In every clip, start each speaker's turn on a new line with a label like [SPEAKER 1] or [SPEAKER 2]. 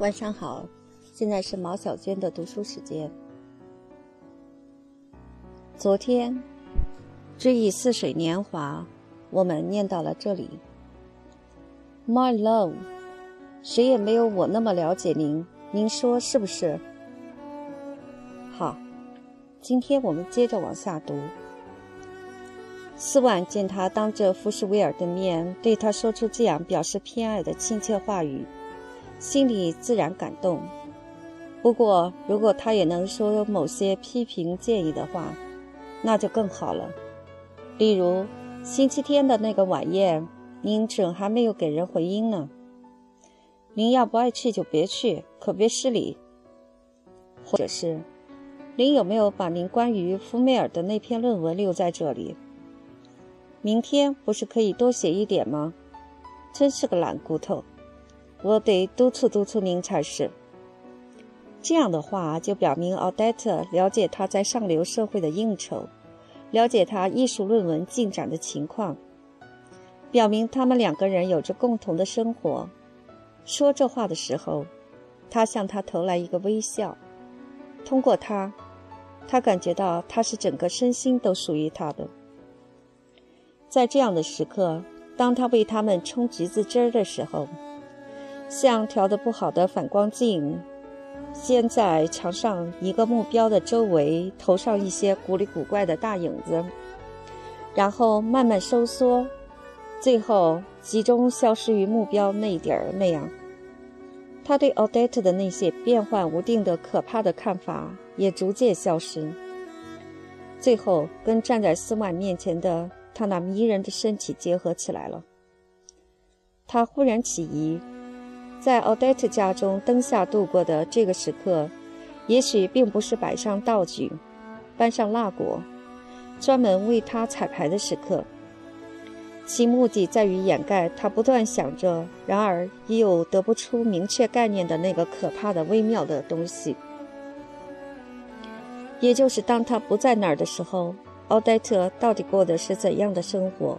[SPEAKER 1] 晚上好，现在是毛小娟的读书时间。昨天，追忆似水年华，我们念到了这里。My love，谁也没有我那么了解您，您说是不是？好，今天我们接着往下读。斯万见他当着福什威尔的面对他说出这样表示偏爱的亲切话语。心里自然感动，不过如果他也能说某些批评建议的话，那就更好了。例如，星期天的那个晚宴，您准还没有给人回音呢。您要不爱去就别去，可别失礼。或者是，您有没有把您关于福梅尔的那篇论文留在这里？明天不是可以多写一点吗？真是个懒骨头。我得督促督促您才是。这样的话，就表明奥黛特了解他在上流社会的应酬，了解他艺术论文进展的情况，表明他们两个人有着共同的生活。说这话的时候，他向他投来一个微笑。通过他，他感觉到他是整个身心都属于他的。在这样的时刻，当他为他们冲橘子汁儿的时候。像调的不好的反光镜，先在墙上一个目标的周围投上一些古里古怪的大影子，然后慢慢收缩，最后集中消失于目标那一点儿那样。他对奥黛特的那些变幻无定的可怕的看法也逐渐消失，最后跟站在斯万面前的他那迷人的身体结合起来了。他忽然起疑。在奥黛特家中灯下度过的这个时刻，也许并不是摆上道具、搬上蜡果、专门为他彩排的时刻。其目的在于掩盖他不断想着，然而又得不出明确概念的那个可怕的微妙的东西。也就是当他不在那儿的时候，奥黛特到底过的是怎样的生活？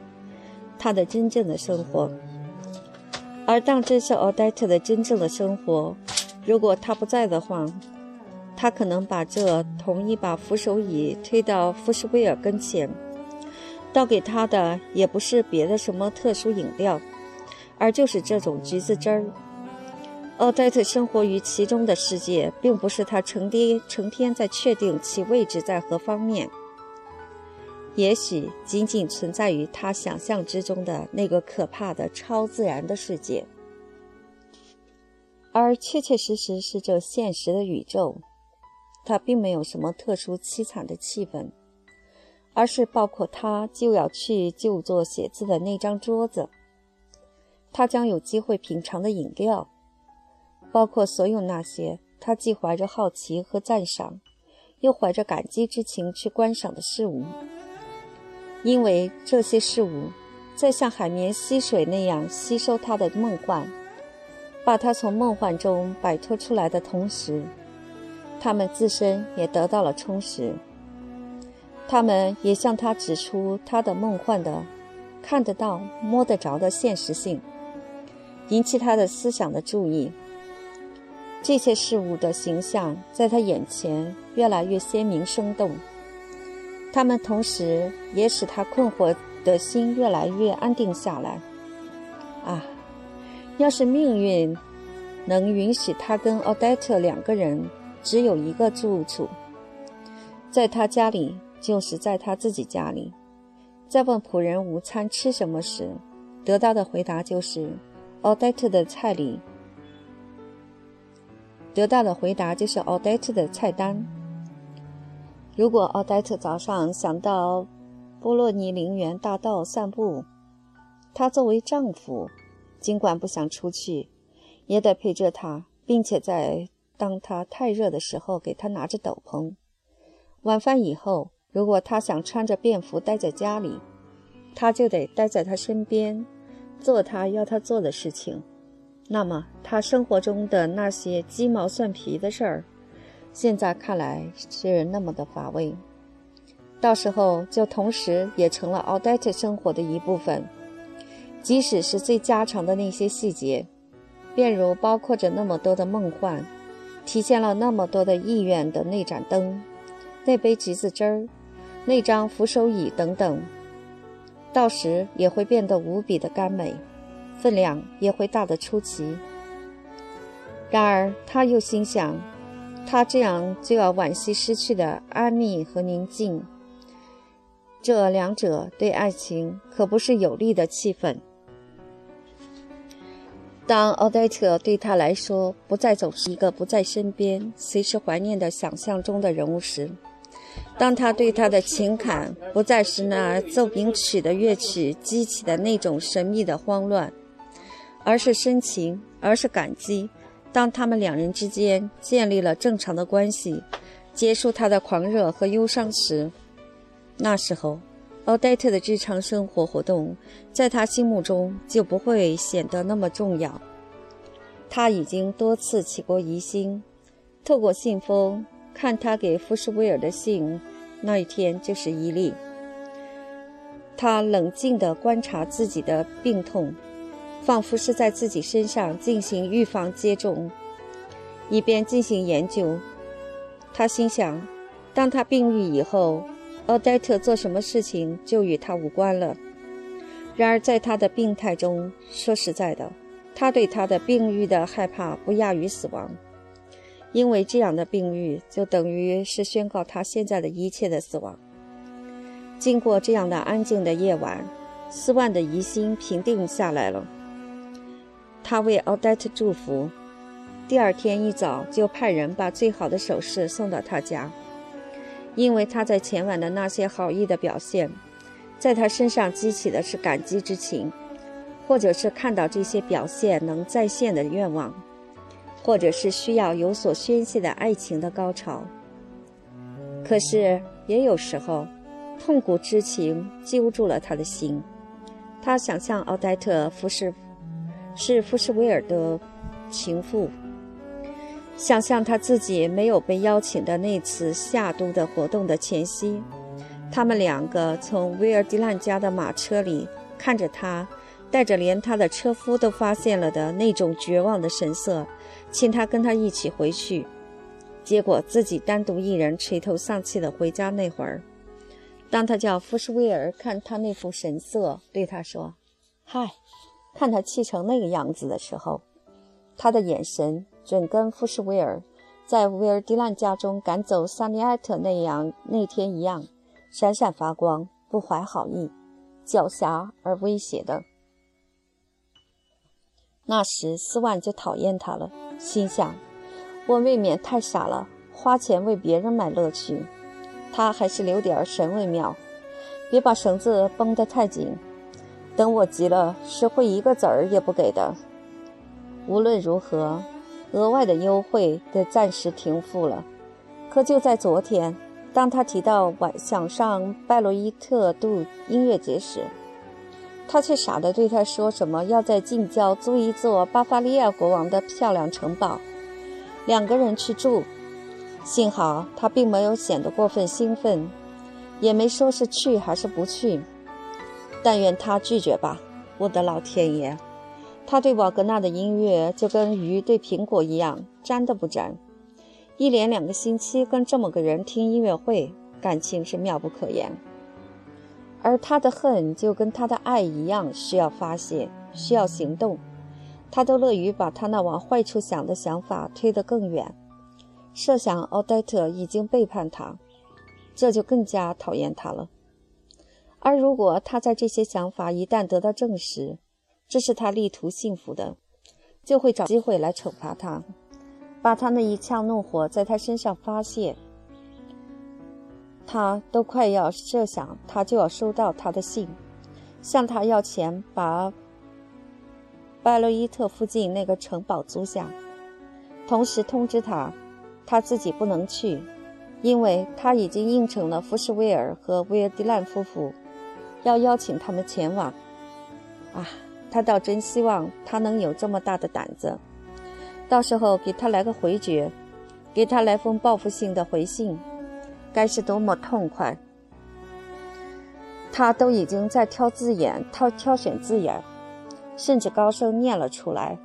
[SPEAKER 1] 他的真正的生活。而当这是奥黛特的真正的生活，如果他不在的话，他可能把这同一把扶手椅推到福什威尔跟前，倒给他的也不是别的什么特殊饮料，而就是这种橘子汁儿。奥黛特生活于其中的世界，并不是他成天成天在确定其位置在何方面。也许仅仅存在于他想象之中的那个可怕的超自然的世界，而确确实实是这现实的宇宙。它并没有什么特殊凄惨的气氛，而是包括他就要去就坐写字的那张桌子，他将有机会品尝的饮料，包括所有那些他既怀着好奇和赞赏，又怀着感激之情去观赏的事物。因为这些事物，在像海绵吸水那样吸收他的梦幻，把他从梦幻中摆脱出来的同时，他们自身也得到了充实。他们也向他指出他的梦幻的、看得到、摸得着的现实性，引起他的思想的注意。这些事物的形象在他眼前越来越鲜明生动。他们同时也使他困惑的心越来越安定下来。啊，要是命运能允许他跟奥黛特两个人只有一个住处，在他家里，就是在他自己家里，在问仆人午餐吃什么时，得到的回答就是奥黛特的菜里，得到的回答就是奥黛特的菜单。如果奥黛特早上想到波洛尼陵园大道散步，他作为丈夫，尽管不想出去，也得陪着她，并且在当他太热的时候给他拿着斗篷。晚饭以后，如果她想穿着便服待在家里，他就得待在她身边，做她要他做的事情。那么，他生活中的那些鸡毛蒜皮的事儿。现在看来是那么的乏味，到时候就同时也成了奥黛特生活的一部分，即使是最家常的那些细节。便如包括着那么多的梦幻，体现了那么多的意愿的那盏灯、那杯橘子汁儿、那张扶手椅等等，到时也会变得无比的甘美，分量也会大得出奇。然而，他又心想，他这样就要惋惜失去的安谧和宁静。这两者对爱情可不是有利的气氛。当奥黛特对他来说不再总是一个不在身边、随时怀念的想象中的人物时，当他对他的情感不再是那奏鸣曲的乐曲激起的那种神秘的慌乱，而是深情，而是感激。当他们两人之间建立了正常的关系，结束他的狂热和忧伤时，那时候。奥黛特的日常生活活动，在他心目中就不会显得那么重要。他已经多次起过疑心，透过信封看他给福士威尔的信，那一天就是一例。他冷静地观察自己的病痛，仿佛是在自己身上进行预防接种，以便进行研究。他心想，当他病愈以后。奥黛特做什么事情就与他无关了。然而，在他的病态中，说实在的，他对他的病愈的害怕不亚于死亡，因为这样的病愈就等于是宣告他现在的一切的死亡。经过这样的安静的夜晚，斯万的疑心平定下来了。他为奥黛特祝福，第二天一早就派人把最好的首饰送到他家。因为他在前晚的那些好意的表现，在他身上激起的是感激之情，或者是看到这些表现能再现的愿望，或者是需要有所宣泄的爱情的高潮。可是也有时候，痛苦之情揪住了他的心。他想象奥黛特·服侍是福什威尔的情妇。想象他自己没有被邀请的那次夏都的活动的前夕，他们两个从威尔迪兰家的马车里看着他，带着连他的车夫都发现了的那种绝望的神色，请他跟他一起回去。结果自己单独一人垂头丧气的回家那会儿，当他叫福什威尔看他那副神色，对他说：“嗨，看他气成那个样子的时候，他的眼神。”准跟富士威尔在威尔迪兰家中赶走萨尼埃特那样那天一样，闪闪发光，不怀好意，狡黠而威胁的。那时斯万就讨厌他了，心想：我未免太傻了，花钱为别人买乐趣。他还是留点神为妙，别把绳子绷得太紧。等我急了，是会一个子儿也不给的。无论如何。额外的优惠得暂时停付了。可就在昨天，当他提到晚想上拜罗伊特度音乐节时，他却傻的对他说什么要在近郊租一座巴伐利亚国王的漂亮城堡，两个人去住。幸好他并没有显得过分兴奋，也没说是去还是不去。但愿他拒绝吧，我的老天爷！他对瓦格纳的音乐就跟鱼对苹果一样沾都不沾，一连两个星期跟这么个人听音乐会，感情是妙不可言。而他的恨就跟他的爱一样，需要发泄，需要行动。他都乐于把他那往坏处想的想法推得更远。设想奥黛特已经背叛他，这就更加讨厌他了。而如果他在这些想法一旦得到证实，这是他力图幸福的，就会找机会来惩罚他，把他那一腔怒火在他身上发泄。他都快要设想，他就要收到他的信，向他要钱，把拜洛伊特附近那个城堡租下，同时通知他，他自己不能去，因为他已经应承了福什威尔和威尔迪兰夫妇，要邀请他们前往。啊！他倒真希望他能有这么大的胆子，到时候给他来个回绝，给他来封报复性的回信，该是多么痛快！他都已经在挑字眼，挑挑选字眼，甚至高声念了出来，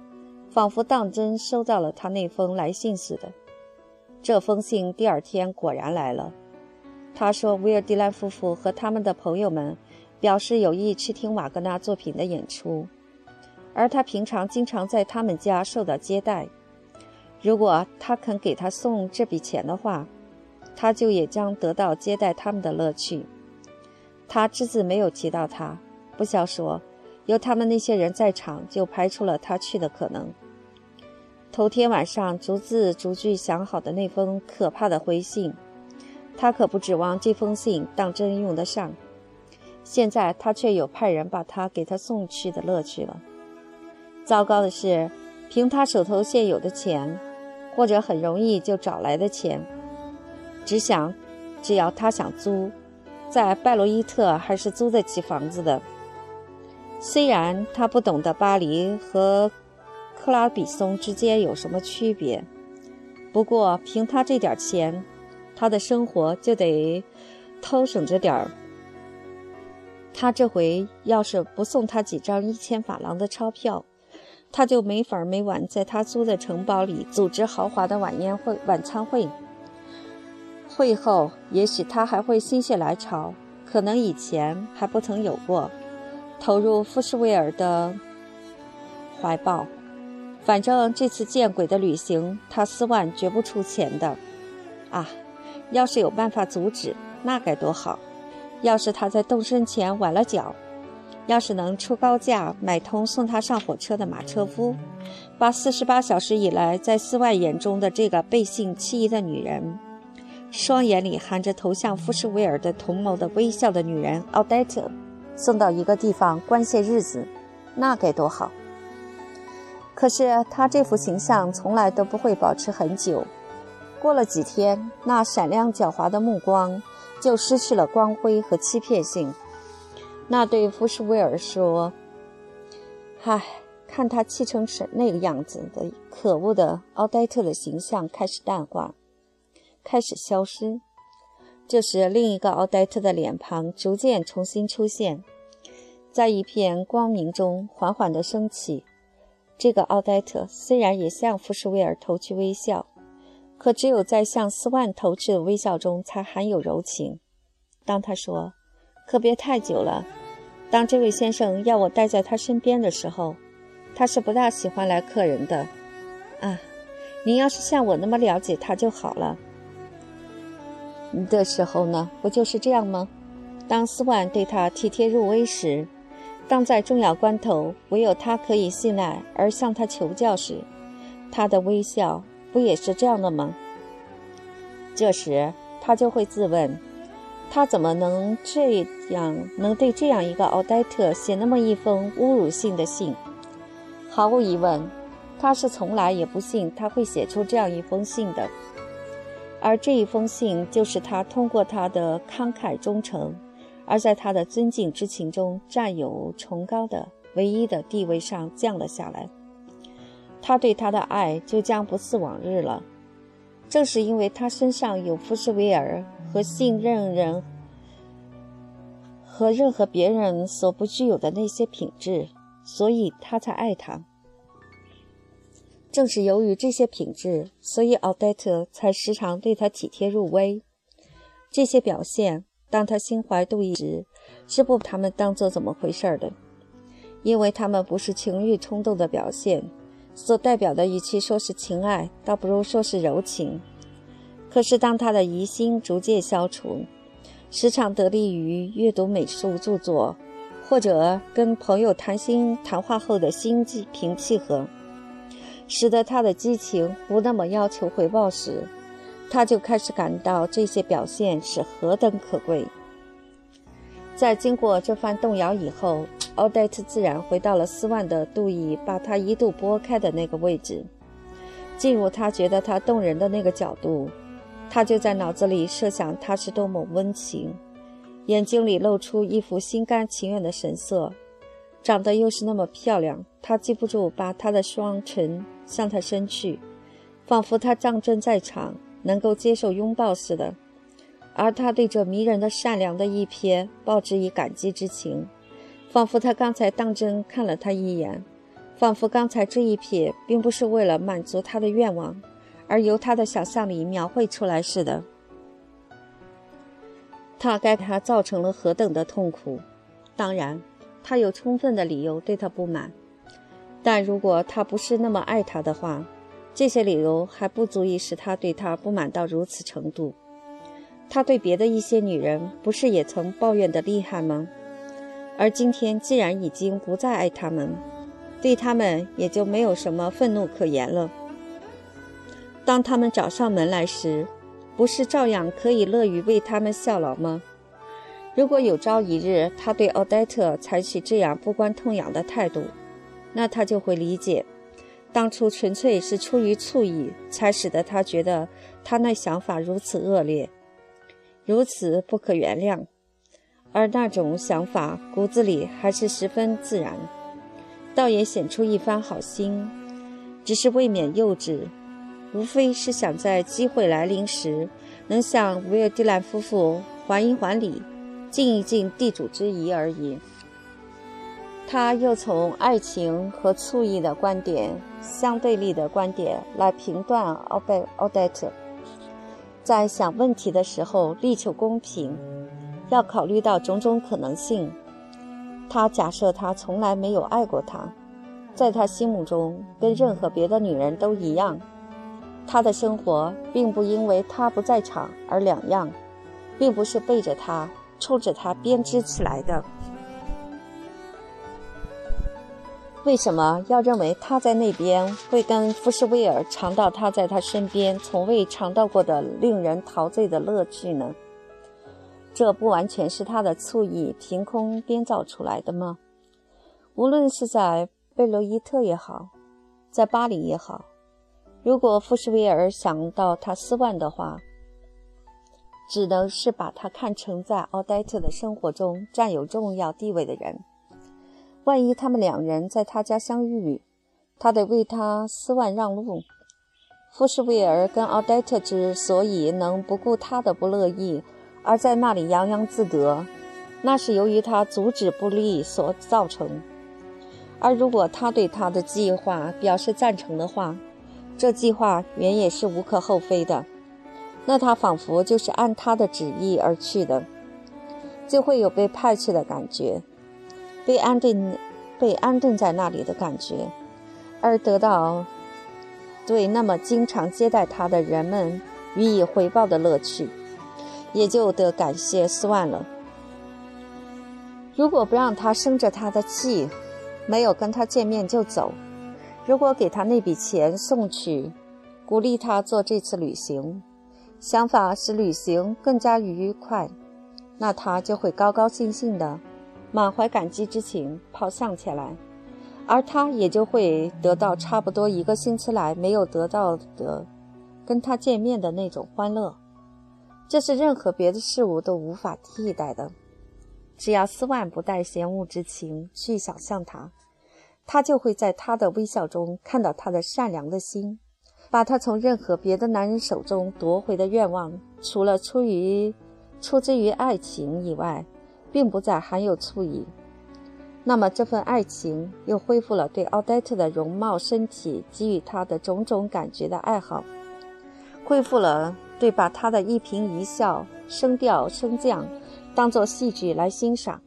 [SPEAKER 1] 仿佛当真收到了他那封来信似的。这封信第二天果然来了。他说，威尔迪兰夫妇和他们的朋友们表示有意去听瓦格纳作品的演出，而他平常经常在他们家受到接待。如果他肯给他送这笔钱的话，他就也将得到接待他们的乐趣。他只字没有提到他，不消说。有他们那些人在场，就排除了他去的可能。头天晚上逐字逐句想好的那封可怕的回信，他可不指望这封信当真用得上。现在他却有派人把他给他送去的乐趣了。糟糕的是，凭他手头现有的钱，或者很容易就找来的钱，只想，只要他想租，在拜罗伊特还是租得起房子的。虽然他不懂得巴黎和克拉比松之间有什么区别，不过凭他这点钱，他的生活就得偷省着点儿。他这回要是不送他几张一千法郎的钞票，他就没法每晚在他租的城堡里组织豪华的晚宴会、晚餐会。会后，也许他还会心血来潮，可能以前还不曾有过。投入富士威尔的怀抱。反正这次见鬼的旅行，他斯万绝不出钱的。啊，要是有办法阻止，那该多好！要是他在动身前崴了脚，要是能出高价买通送他上火车的马车夫，把四十八小时以来在斯万眼中的这个背信弃义的女人，双眼里含着投向富士维尔的同谋的微笑的女人奥黛特。送到一个地方关些日子，那该多好！可是他这副形象从来都不会保持很久，过了几天，那闪亮狡猾的目光就失去了光辉和欺骗性。那对福什威尔说：“嗨，看他气成什那个样子的可恶的奥黛特的形象开始淡化，开始消失。”这时，另一个奥黛特的脸庞逐渐重新出现，在一片光明中缓缓地升起。这个奥黛特虽然也向福什威尔投去微笑，可只有在向斯万投去的微笑中才含有柔情。当他说：“可别太久了。”当这位先生要我待在他身边的时候，他是不大喜欢来客人的。啊，您要是像我那么了解他就好了。的时候呢，不就是这样吗？当斯万对他体贴入微时，当在重要关头唯有他可以信赖而向他求教时，他的微笑不也是这样的吗？这时他就会自问：他怎么能这样，能对这样一个奥黛特写那么一封侮辱性的信？毫无疑问，他是从来也不信他会写出这样一封信的。而这一封信，就是他通过他的慷慨忠诚，而在他的尊敬之情中占有崇高的唯一的地位上降了下来。他对他的爱就将不似往日了。正是因为他身上有福斯维尔和信任人和任何别人所不具有的那些品质，所以他才爱他。正是由于这些品质，所以奥黛特才时常对他体贴入微。这些表现，当他心怀妒意时，是不把他们当做怎么回事的，因为他们不是情欲冲动的表现，所代表的与其说是情爱，倒不如说是柔情。可是当他的疑心逐渐消除，时常得力于阅读美术著作，或者跟朋友谈心谈话后的心平气和。使得他的激情不那么要求回报时，他就开始感到这些表现是何等可贵。在经过这番动摇以后，奥黛特自然回到了斯万的杜伊把他一度拨开的那个位置，进入他觉得他动人的那个角度，他就在脑子里设想他是多么温情，眼睛里露出一副心甘情愿的神色，长得又是那么漂亮，他记不住把他的双唇。向他伸去，仿佛他当真在场，能够接受拥抱似的。而他对这迷人的善良的一瞥，报之以感激之情，仿佛他刚才当真看了他一眼，仿佛刚才这一瞥并不是为了满足他的愿望，而由他的想象里描绘出来似的。他该他造成了何等的痛苦？当然，他有充分的理由对他不满。但如果他不是那么爱他的话，这些理由还不足以使他对他不满到如此程度。他对别的一些女人不是也曾抱怨的厉害吗？而今天既然已经不再爱他们。对他们也就没有什么愤怒可言了。当他们找上门来时，不是照样可以乐于为他们效劳吗？如果有朝一日他对奥黛特采取这样不关痛痒的态度，那他就会理解，当初纯粹是出于醋意，才使得他觉得他那想法如此恶劣，如此不可原谅，而那种想法骨子里还是十分自然。倒也显出一番好心，只是未免幼稚，无非是想在机会来临时，能向维尔蒂兰夫妇还一还礼，尽一尽地主之谊而已。他又从爱情和醋意的观点、相对立的观点来评断奥贝奥黛特，在想问题的时候力求公平，要考虑到种种可能性。他假设他从来没有爱过她，在他心目中跟任何别的女人都一样。他的生活并不因为他不在场而两样，并不是背着他、冲着他编织起来的。为什么要认为他在那边会跟福士威尔尝到他在他身边从未尝到过的令人陶醉的乐趣呢？这不完全是他的醋意凭空编造出来的吗？无论是在贝洛伊特也好，在巴黎也好，如果富士威尔想到他斯万的话，只能是把他看成在奥黛特的生活中占有重要地位的人。万一他们两人在他家相遇，他得为他斯万让路。富士威尔跟奥黛特之所以能不顾他的不乐意，而在那里洋洋自得，那是由于他阻止不利所造成。而如果他对他的计划表示赞成的话，这计划原也是无可厚非的。那他仿佛就是按他的旨意而去的，就会有被派去的感觉，被安定、被安顿在那里的感觉，而得到对那么经常接待他的人们予以回报的乐趣。也就得感谢斯万了。如果不让他生着他的气，没有跟他见面就走；如果给他那笔钱送去，鼓励他做这次旅行，想法使旅行更加愉快，那他就会高高兴兴的，满怀感激之情跑向前来，而他也就会得到差不多一个星期来没有得到的，跟他见面的那种欢乐。这是任何别的事物都无法替代的。只要斯万不带嫌恶之情去想象他，他就会在他的微笑中看到他的善良的心。把他从任何别的男人手中夺回的愿望，除了出于出自于爱情以外，并不再含有醋意。那么这份爱情又恢复了对奥黛特的容貌、身体给予他的种种感觉的爱好，恢复了。对，把他的一颦一笑、声调升降，当作戏剧来欣赏，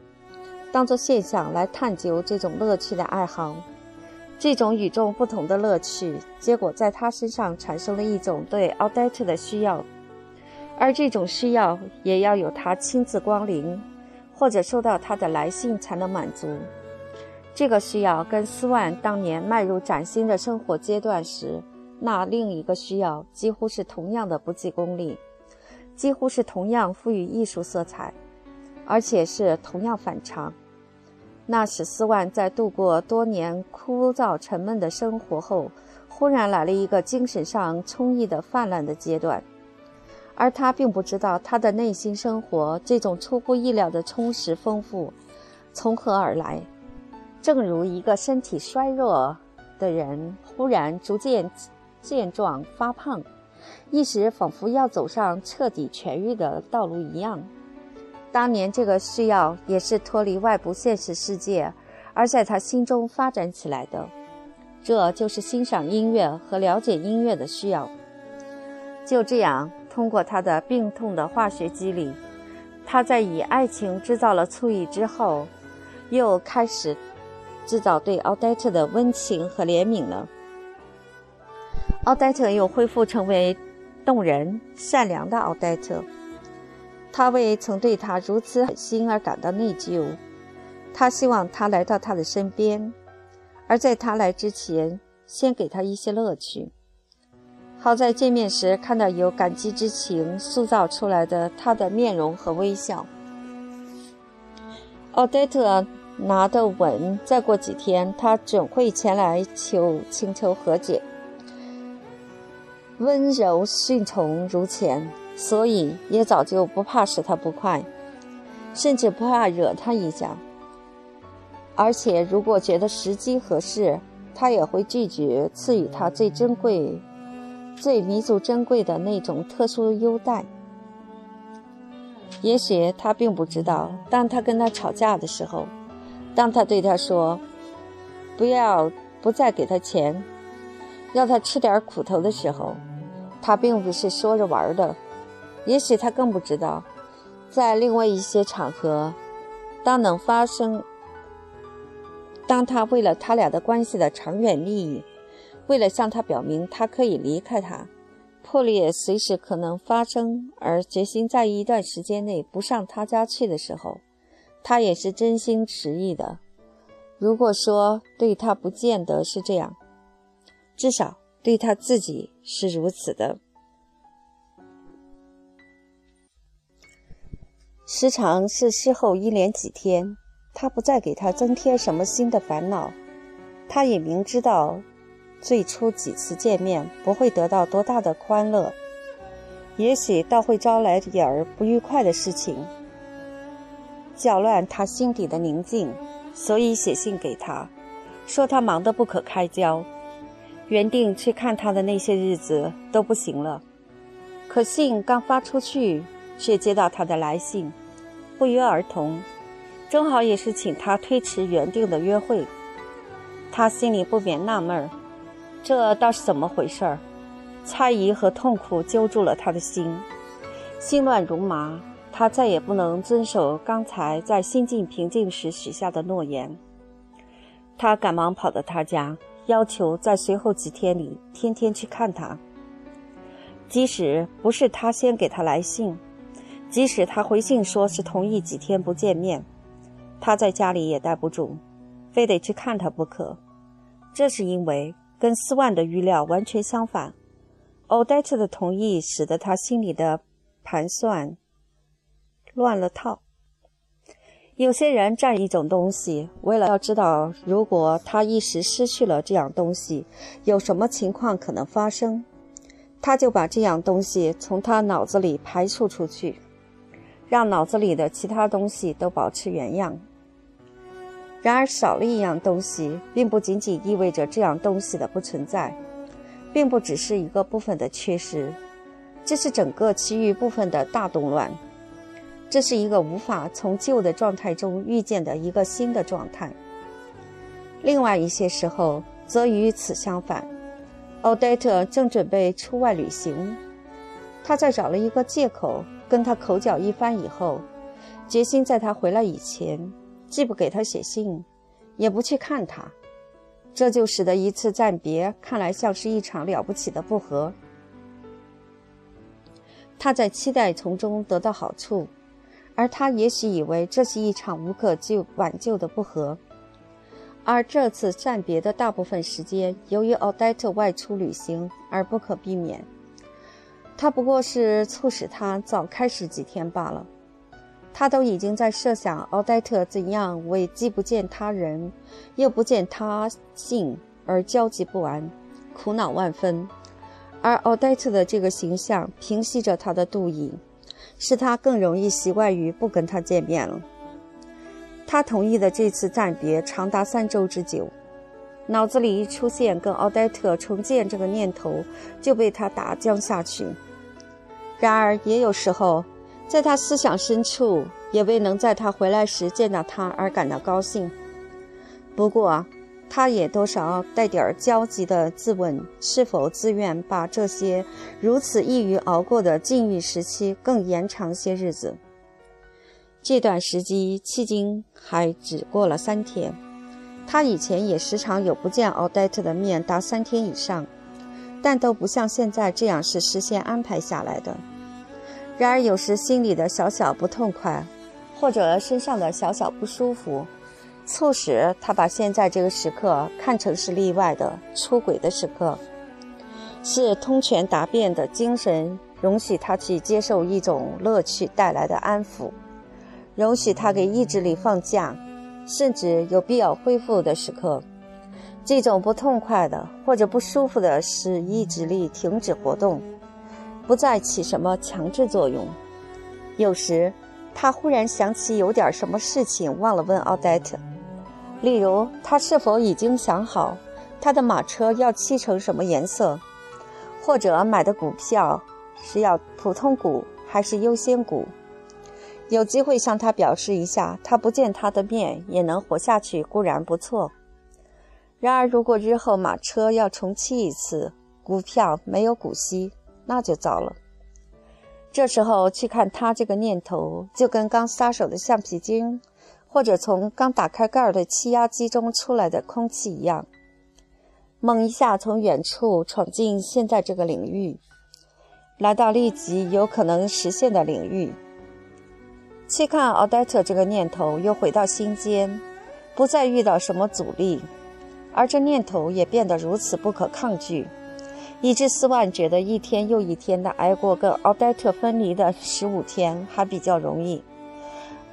[SPEAKER 1] 当作现象来探究这种乐趣的爱好，这种与众不同的乐趣，结果在他身上产生了一种对奥黛特的需要，而这种需要也要有他亲自光临，或者收到他的来信才能满足。这个需要跟斯万当年迈入崭新的生活阶段时。那另一个需要几乎是同样的不计功利，几乎是同样赋予艺术色彩，而且是同样反常。那使斯万在度过多年枯燥沉闷的生活后，忽然来了一个精神上充溢的泛滥的阶段，而他并不知道他的内心生活这种出乎意料的充实丰富从何而来。正如一个身体衰弱的人忽然逐渐。健壮发胖，一时仿佛要走上彻底痊愈的道路一样。当年这个需要也是脱离外部现实世界，而在他心中发展起来的。这就是欣赏音乐和了解音乐的需要。就这样，通过他的病痛的化学机理，他在以爱情制造了醋意之后，又开始制造对奥黛特的温情和怜悯了。奥黛特又恢复成为动人、善良的奥黛特。他为曾对他如此狠心而感到内疚。他希望他来到他的身边，而在他来之前，先给他一些乐趣。好在见面时看到有感激之情塑造出来的他的面容和微笑。奥黛特拿得稳，再过几天他准会前来求请求和解。温柔顺从如前，所以也早就不怕使他不快，甚至不怕惹他一下。而且，如果觉得时机合适，他也会拒绝赐予他最珍贵、最弥足珍贵的那种特殊优待。也许他并不知道，当他跟他吵架的时候，当他对他说“不要不再给他钱，要他吃点苦头”的时候，他并不是说着玩的。也许他更不知道，在另外一些场合，当能发生。当他为了他俩的关系的长远利益，为了向他表明他可以离开他，破裂随时可能发生，而决心在一段时间内不上他家去的时候，他也是真心实意的。如果说对他不见得是这样，至少对他自己是如此的。时常是事后一连几天。他不再给他增添什么新的烦恼，他也明知道，最初几次见面不会得到多大的欢乐，也许倒会招来点儿不愉快的事情，搅乱他心底的宁静。所以写信给他，说他忙得不可开交，原定去看他的那些日子都不行了。可信刚发出去，却接到他的来信，不约而同。正好也是请他推迟原定的约会，他心里不免纳闷儿，这倒是怎么回事儿？猜疑和痛苦揪住了他的心，心乱如麻。他再也不能遵守刚才在心境平静时许下的诺言。他赶忙跑到他家，要求在随后几天里天天去看他。即使不是他先给他来信，即使他回信说是同意几天不见面。他在家里也待不住，非得去看他不可。这是因为跟斯万的预料完全相反。欧黛特的同意使得他心里的盘算乱了套。有些人占一种东西，为了要知道如果他一时失去了这样东西，有什么情况可能发生，他就把这样东西从他脑子里排除出去，让脑子里的其他东西都保持原样。然而，少了一样东西，并不仅仅意味着这样东西的不存在，并不只是一个部分的缺失，这是整个其余部分的大动乱。这是一个无法从旧的状态中预见的一个新的状态。另外一些时候，则与此相反。奥黛特正准备出外旅行，他在找了一个借口跟他口角一番以后，决心在他回来以前。既不给他写信，也不去看他，这就使得一次暂别看来像是一场了不起的不和。他在期待从中得到好处，而他也许以为这是一场无可救挽救的不和。而这次暂别的大部分时间，由于奥黛特外出旅行而不可避免，他不过是促使他早开始几天罢了。他都已经在设想奥黛特怎样为既不见他人，又不见他性而焦急不安、苦恼万分，而奥黛特的这个形象平息着他的妒意，使他更容易习惯于不跟他见面了。他同意的这次暂别长达三周之久，脑子里一出现跟奥黛特重见这个念头，就被他打将下去。然而也有时候。在他思想深处，也未能在他回来时见到他而感到高兴。不过，他也多少带点焦急的自问：是否自愿把这些如此易于熬过的禁欲时期更延长些日子？这段时机迄今还只过了三天。他以前也时常有不见奥黛特的面达三天以上，但都不像现在这样是事先安排下来的。然而有时心里的小小不痛快，或者身上的小小不舒服，促使他把现在这个时刻看成是例外的出轨的时刻，是通权达变的精神容许他去接受一种乐趣带来的安抚。容许他给意志力放假，甚至有必要恢复的时刻。这种不痛快的或者不舒服的，使意志力停止活动，不再起什么强制作用。有时，他忽然想起有点什么事情忘了问奥黛特，例如他是否已经想好他的马车要漆成什么颜色，或者买的股票是要普通股还是优先股。有机会向他表示一下，他不见他的面也能活下去，固然不错。然而，如果日后马车要重漆一次，股票没有股息，那就糟了。这时候去看他这个念头，就跟刚撒手的橡皮筋，或者从刚打开盖儿的气压机中出来的空气一样，猛一下从远处闯进现在这个领域，来到立即有可能实现的领域。去看奥黛特这个念头又回到心间，不再遇到什么阻力，而这念头也变得如此不可抗拒，以致斯万觉得一天又一天的挨过跟奥黛特分离的十五天还比较容易，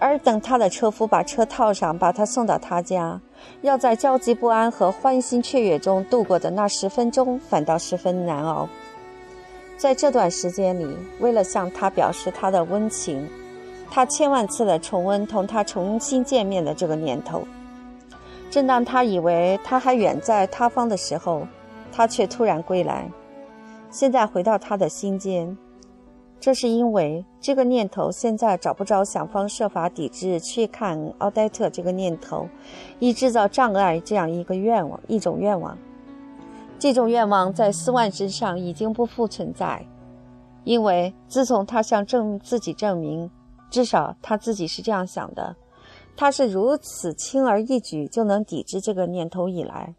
[SPEAKER 1] 而等他的车夫把车套上，把他送到他家，要在焦急不安和欢欣雀跃中度过的那十分钟，反倒十分难熬。在这段时间里，为了向他表示他的温情。他千万次的重温同他重新见面的这个念头。正当他以为他还远在他方的时候，他却突然归来。现在回到他的心间，这是因为这个念头现在找不着想方设法抵制去看奥黛特这个念头，以制造障碍这样一个愿望，一种愿望。这种愿望在斯万身上已经不复存在，因为自从他向证自己证明。至少他自己是这样想的，他是如此轻而易举就能抵制这个念头以来，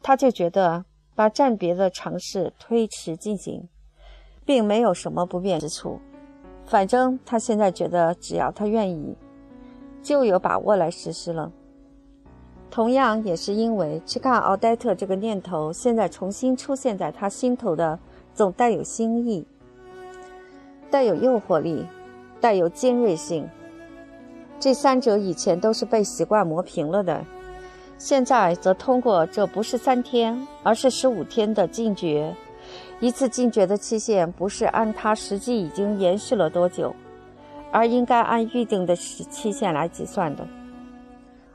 [SPEAKER 1] 他就觉得把暂别的尝试推迟进行，并没有什么不便之处。反正他现在觉得，只要他愿意，就有把握来实施了。同样也是因为去看奥黛特这个念头现在重新出现在他心头的，总带有新意，带有诱惑力。带有尖锐性，这三者以前都是被习惯磨平了的，现在则通过这不是三天，而是十五天的禁绝，一次禁绝的期限不是按它实际已经延续了多久，而应该按预定的时期限来计算的，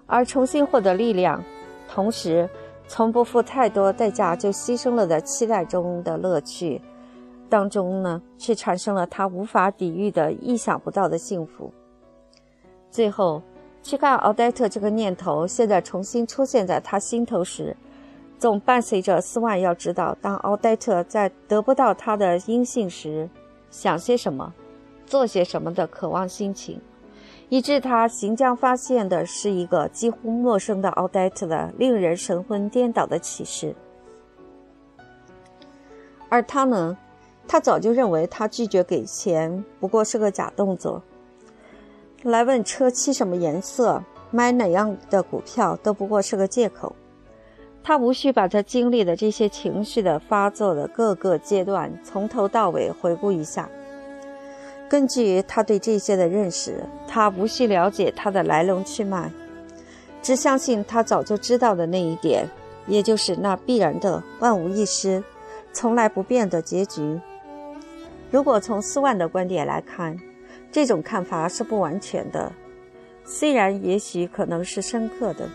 [SPEAKER 1] 而重新获得力量，同时从不付太多代价就牺牲了的期待中的乐趣。当中呢，却产生了他无法抵御的、意想不到的幸福。最后，去看奥黛特这个念头现在重新出现在他心头时，总伴随着斯万要知道，当奥黛特在得不到他的音信时，想些什么，做些什么的渴望心情，以致他行将发现的是一个几乎陌生的奥黛特的令人神魂颠倒的启示，而他呢？他早就认为，他拒绝给钱不过是个假动作。来问车漆什么颜色、买哪样的股票都不过是个借口。他无需把他经历的这些情绪的发作的各个阶段从头到尾回顾一下。根据他对这些的认识，他无需了解他的来龙去脉，只相信他早就知道的那一点，也就是那必然的万无一失、从来不变的结局。如果从斯万的观点来看，这种看法是不完全的，虽然也许可能是深刻的。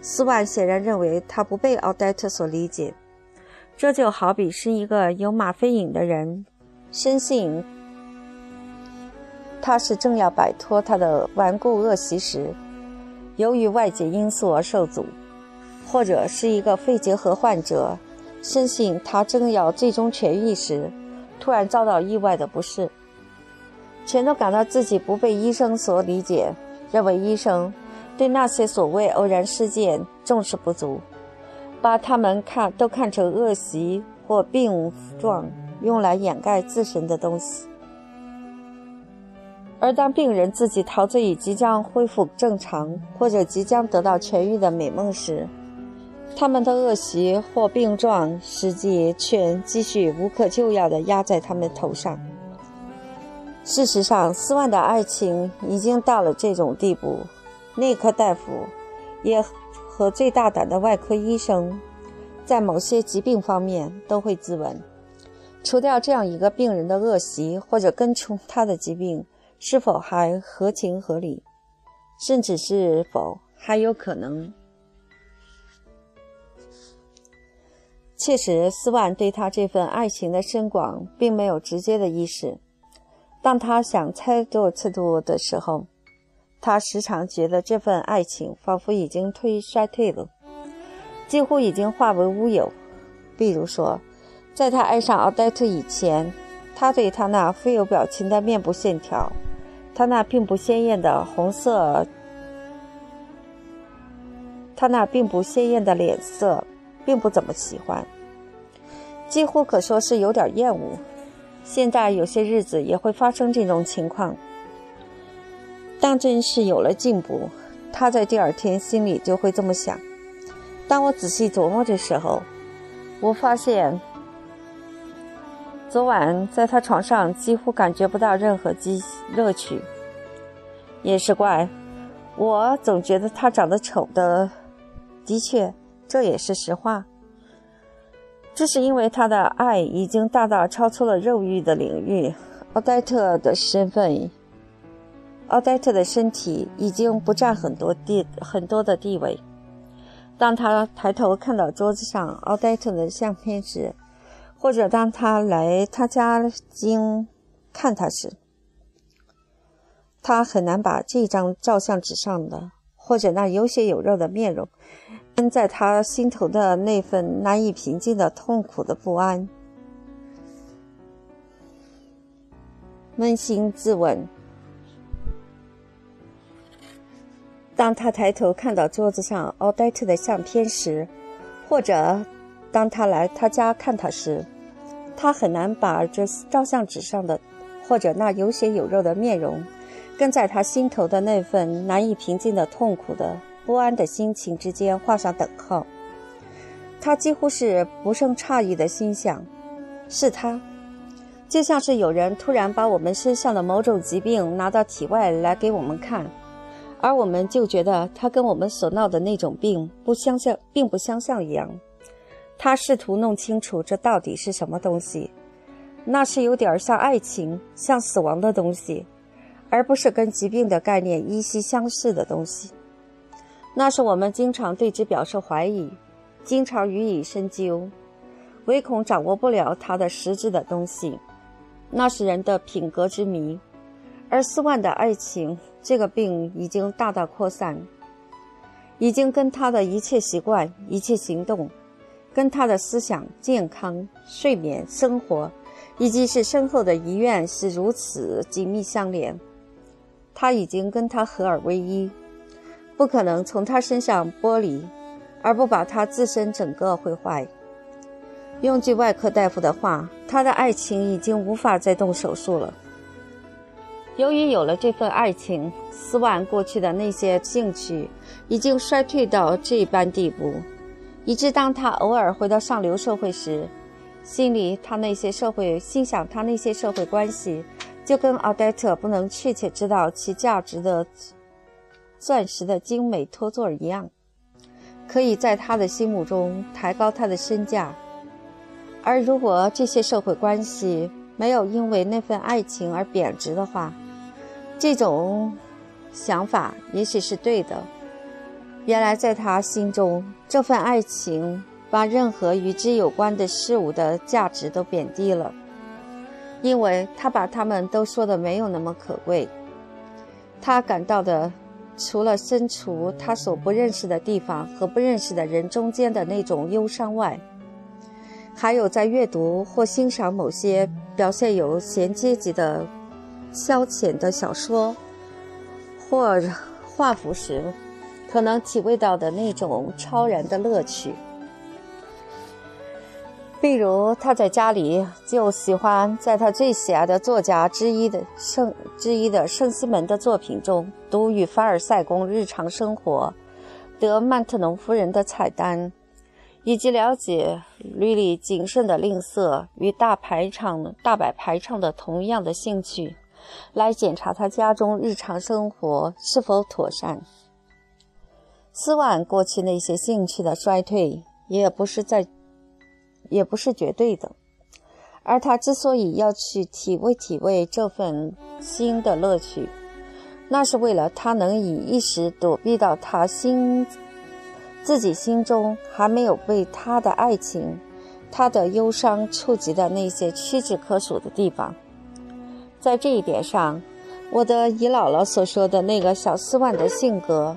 [SPEAKER 1] 斯万显然认为他不被奥黛特所理解，这就好比是一个有吗啡瘾的人，深信他是正要摆脱他的顽固恶习时，由于外界因素而受阻。或者是一个肺结核患者，深信他正要最终痊愈时，突然遭到意外的不适，全都感到自己不被医生所理解，认为医生对那些所谓偶然事件重视不足，把他们看都看成恶习或病状，用来掩盖自身的东西。而当病人自己陶醉于即将恢复正常或者即将得到痊愈的美梦时，他们的恶习或病状实际却继续无可救药地压在他们头上。事实上，斯万的爱情已经到了这种地步，内科大夫也和最大胆的外科医生，在某些疾病方面都会自刎：除掉这样一个病人的恶习，或者根除他的疾病。是否还合情合理，甚至是否还有可能？确实，斯万对他这份爱情的深广并没有直接的意识。当他想猜度测度的时候，他时常觉得这份爱情仿佛已经退衰退了，几乎已经化为乌有。比如说，在他爱上奥黛特以前，他对他那富有表情的面部线条。他那并不鲜艳的红色，他那并不鲜艳的脸色，并不怎么喜欢，几乎可说是有点厌恶。现在有些日子也会发生这种情况。当真是有了进步，他在第二天心里就会这么想。当我仔细琢磨的时候，我发现。昨晚在他床上几乎感觉不到任何激乐趣，也是怪，我总觉得他长得丑的，的确，这也是实话。这是因为他的爱已经大大超出了肉欲的领域，奥黛特的身份，奥黛特的身体已经不占很多地很多的地位。当他抬头看到桌子上奥黛特的相片时，或者当他来他家经看他时，他很难把这张照相纸上的或者那有血有肉的面容，跟在他心头的那份难以平静的痛苦的不安，扪心自问。当他抬头看到桌子上奥黛特的相片时，或者当他来他家看他时，他很难把这照相纸上的，或者那有血有肉的面容，跟在他心头的那份难以平静的痛苦的不安的心情之间画上等号。他几乎是不胜诧异的心想：是他，就像是有人突然把我们身上的某种疾病拿到体外来给我们看，而我们就觉得他跟我们所闹的那种病不相像，并不相像一样。他试图弄清楚这到底是什么东西，那是有点像爱情、像死亡的东西，而不是跟疾病的概念依稀相似的东西。那是我们经常对之表示怀疑，经常予以深究，唯恐掌握不了它的实质的东西。那是人的品格之谜，而斯万的爱情这个病已经大大扩散，已经跟他的一切习惯、一切行动。跟他的思想、健康、睡眠、生活，以及是深厚的遗愿是如此紧密相连，他已经跟他合而为一，不可能从他身上剥离，而不把他自身整个毁坏。用句外科大夫的话，他的爱情已经无法再动手术了。由于有了这份爱情，斯万过去的那些兴趣已经衰退到这般地步。以致当他偶尔回到上流社会时，心里他那些社会心想他那些社会关系，就跟奥黛特不能确切知道其价值的钻石的精美托座一样，可以在他的心目中抬高他的身价。而如果这些社会关系没有因为那份爱情而贬值的话，这种想法也许是对的。原来，在他心中，这份爱情把任何与之有关的事物的价值都贬低了，因为他把他们都说的没有那么可贵。他感到的除了身处他所不认识的地方和不认识的人中间的那种忧伤外，还有在阅读或欣赏某些表现有闲阶级的消遣的小说或画幅时，可能体会到的那种超然的乐趣。例如，他在家里就喜欢在他最喜爱的作家之一的圣之一的圣西门的作品中读与凡尔赛宫日常生活、德曼特农夫人的菜单，以及了解吕里谨慎的吝啬与大排场大摆排场的同样的兴趣，来检查他家中日常生活是否妥善。斯万过去那些兴趣的衰退，也不是在。也不是绝对的，而他之所以要去体味体味这份新的乐趣，那是为了他能以一时躲避到他心自己心中还没有被他的爱情、他的忧伤触及的那些屈指可数的地方。在这一点上，我的姨姥姥所说的那个小斯万的性格，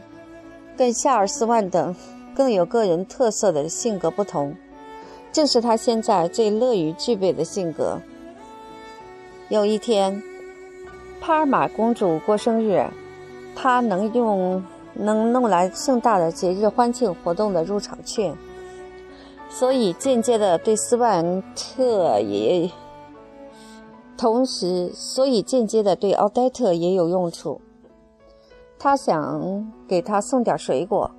[SPEAKER 1] 跟夏尔斯万等更有个人特色的性格不同。正是他现在最乐于具备的性格。有一天，帕尔玛公主过生日，他能用能弄来盛大的节日欢庆活动的入场券，所以间接的对斯万特也，同时所以间接的对奥黛特也有用处。他想给他送点水果，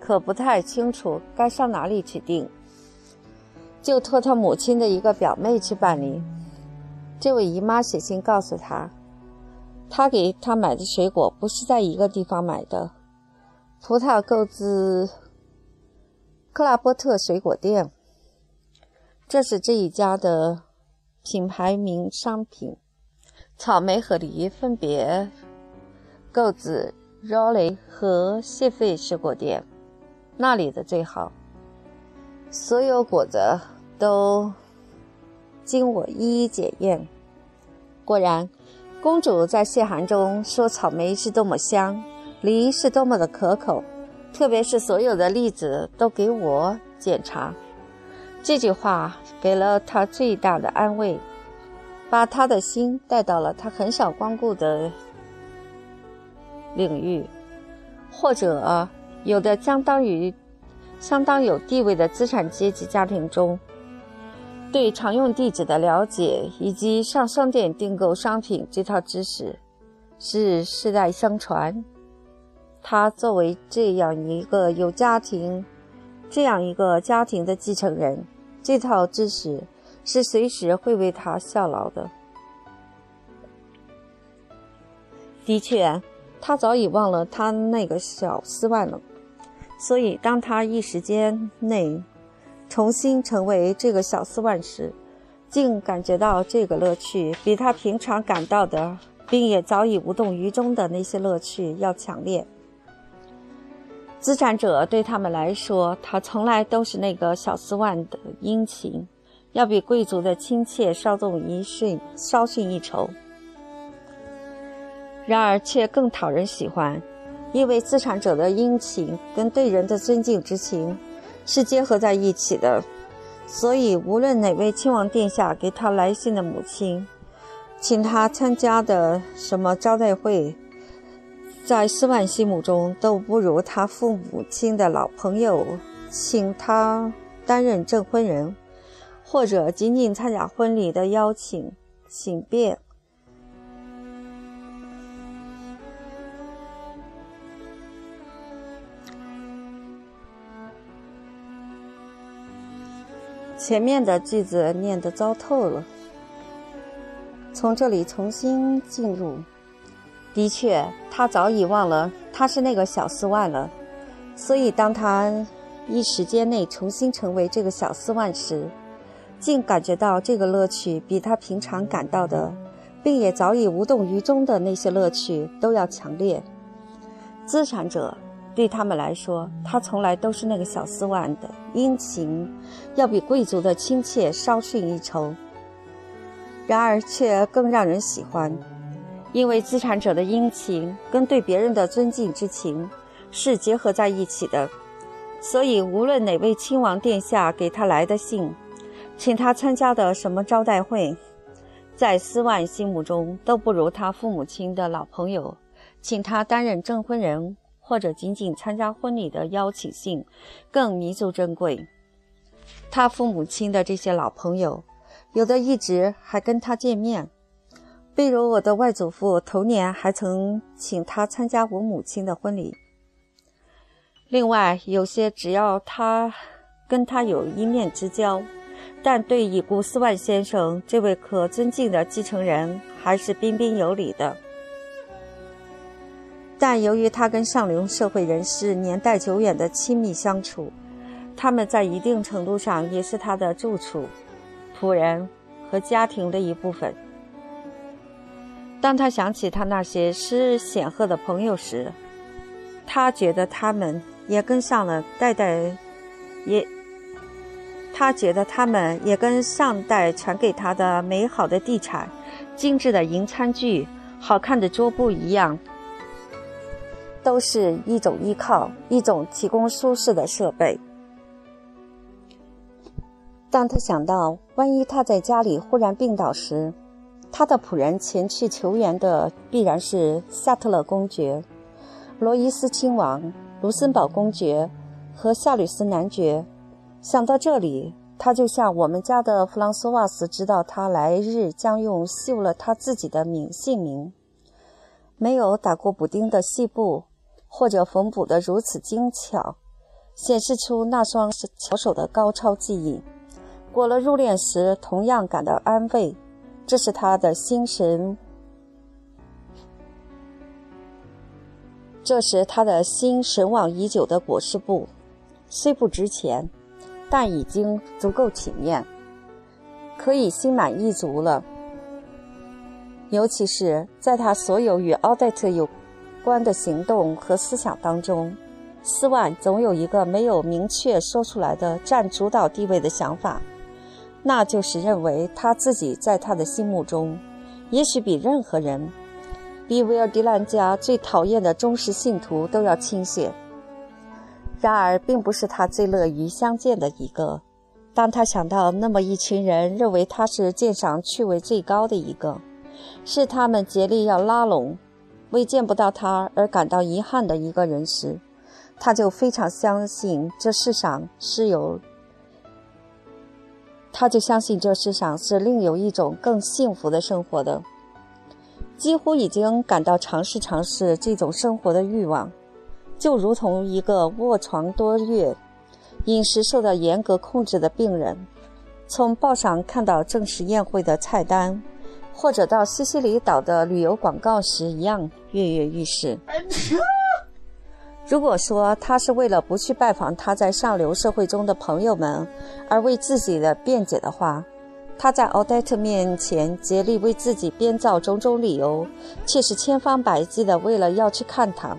[SPEAKER 1] 可不太清楚该上哪里去订。就托他母亲的一个表妹去办理。这位姨妈写信告诉他，他给他买的水果不是在一个地方买的，葡萄购自克拉波特水果店，这是这一家的品牌名商品。草莓和梨分别购自罗雷和谢费水果店，那里的最好。所有果子都经我一一检验，果然，公主在谢函中说草莓是多么香，梨是多么的可口，特别是所有的栗子都给我检查。这句话给了她最大的安慰，把她的心带到了她很少光顾的领域，或者有的相当于。相当有地位的资产阶级家庭中，对常用地址的了解以及上商店订购商品这套知识是世代相传。他作为这样一个有家庭、这样一个家庭的继承人，这套知识是随时会为他效劳的。的确，他早已忘了他那个小四万了。所以，当他一时间内重新成为这个小斯万时，竟感觉到这个乐趣比他平常感到的，并也早已无动于衷的那些乐趣要强烈。资产者对他们来说，他从来都是那个小斯万的殷勤，要比贵族的亲切稍纵一瞬，稍逊一筹。然而，却更讨人喜欢。因为资产者的殷勤跟对人的尊敬之情是结合在一起的，所以无论哪位亲王殿下给他来信的母亲，请他参加的什么招待会，在斯万心目中都不如他父母亲的老朋友请他担任证婚人，或者仅仅参加婚礼的邀请请便。前面的句子念得糟透了，从这里重新进入。的确，他早已忘了他是那个小四万了，所以当他一时间内重新成为这个小四万时，竟感觉到这个乐趣比他平常感到的，并也早已无动于衷的那些乐趣都要强烈。资产者。对他们来说，他从来都是那个小四万的殷勤，要比贵族的亲切稍逊一筹。然而却更让人喜欢，因为资产者的殷勤跟对别人的尊敬之情是结合在一起的，所以无论哪位亲王殿下给他来的信，请他参加的什么招待会，在斯万心目中都不如他父母亲的老朋友请他担任证婚人或者仅仅参加婚礼的邀请信更弥足珍贵。他父母亲的这些老朋友，有的一直还跟他见面。比如，我的外祖父头年还曾请他参加我母亲的婚礼。另外，有些只要他跟他有一面之交，但对已故斯万先生这位可尊敬的继承人还是彬彬有礼的。但由于他跟上流社会人士年代久远的亲密相处，他们在一定程度上也是他的住处、仆人和家庭的一部分。当他想起他那些诗显赫的朋友时，他觉得他们也跟上了代代，也，他觉得他们也跟上代传给他的美好的地产、精致的银餐具、好看的桌布一样，都是一种依靠，一种提供舒适的设备。当他想到，万一他在家里忽然病倒时，他的仆人前去求援的必然是夏特勒公爵、罗伊斯亲王、卢森堡公爵和夏吕斯男爵。想到这里，他就像我们家的弗朗索瓦斯知道他来日将用绣了他自己的名姓名，没有打过补丁的细布，或者缝补的如此精巧，显示出那双巧手的高超技艺。过了入殓时，同样感到安慰。这是他的心神，这时他的心神往已久的裹尸布，虽不值钱，但已经足够体面，可以心满意足了。尤其是在他所有与奥黛特有观的行动和思想当中，斯万总有一个没有明确说出来的占主导地位的想法。那就是认为他自己在他的心目中，也许比任何人，比维尔迪兰家最讨厌的忠实信徒都要亲切。然而，并不是他最乐于相见的一个。当他想到那么一群人认为他是鉴赏趣味最高的一个，是他们竭力要拉拢，为见不到他而感到遗憾的一个人时，他就非常相信这世上是有。他就相信这世上是另有一种更幸福的生活的，几乎已经感到尝试尝试这种生活的欲望，就如同一个卧床多月、饮食受到严格控制的病人，从报上看到正式宴会的菜单，或者到西西里岛的旅游广告时一样跃跃欲试。如果说他是为了不去拜访他在上流社会中的朋友们而为自己的辩解的话，他在奥黛特面前竭力为自己编造种种理由，却是千方百计的为了要去看他，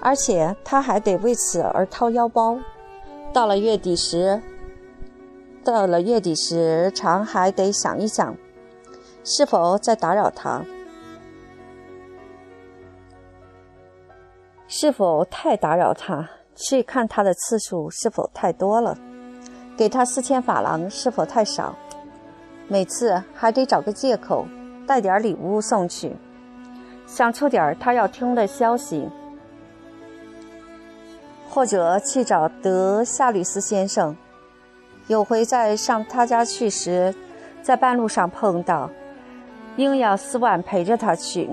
[SPEAKER 1] 而且他还得为此而掏腰包。到了月底时，到了月底时常还得想一想，是否在打扰他。是否太打扰他？去看他的次数是否太多了？给他四千法郎是否太少？每次还得找个借口，带点礼物送去，想出点他要听的消息，或者去找德夏吕斯先生。有回在上他家去时，在半路上碰到，硬要斯万陪着他去。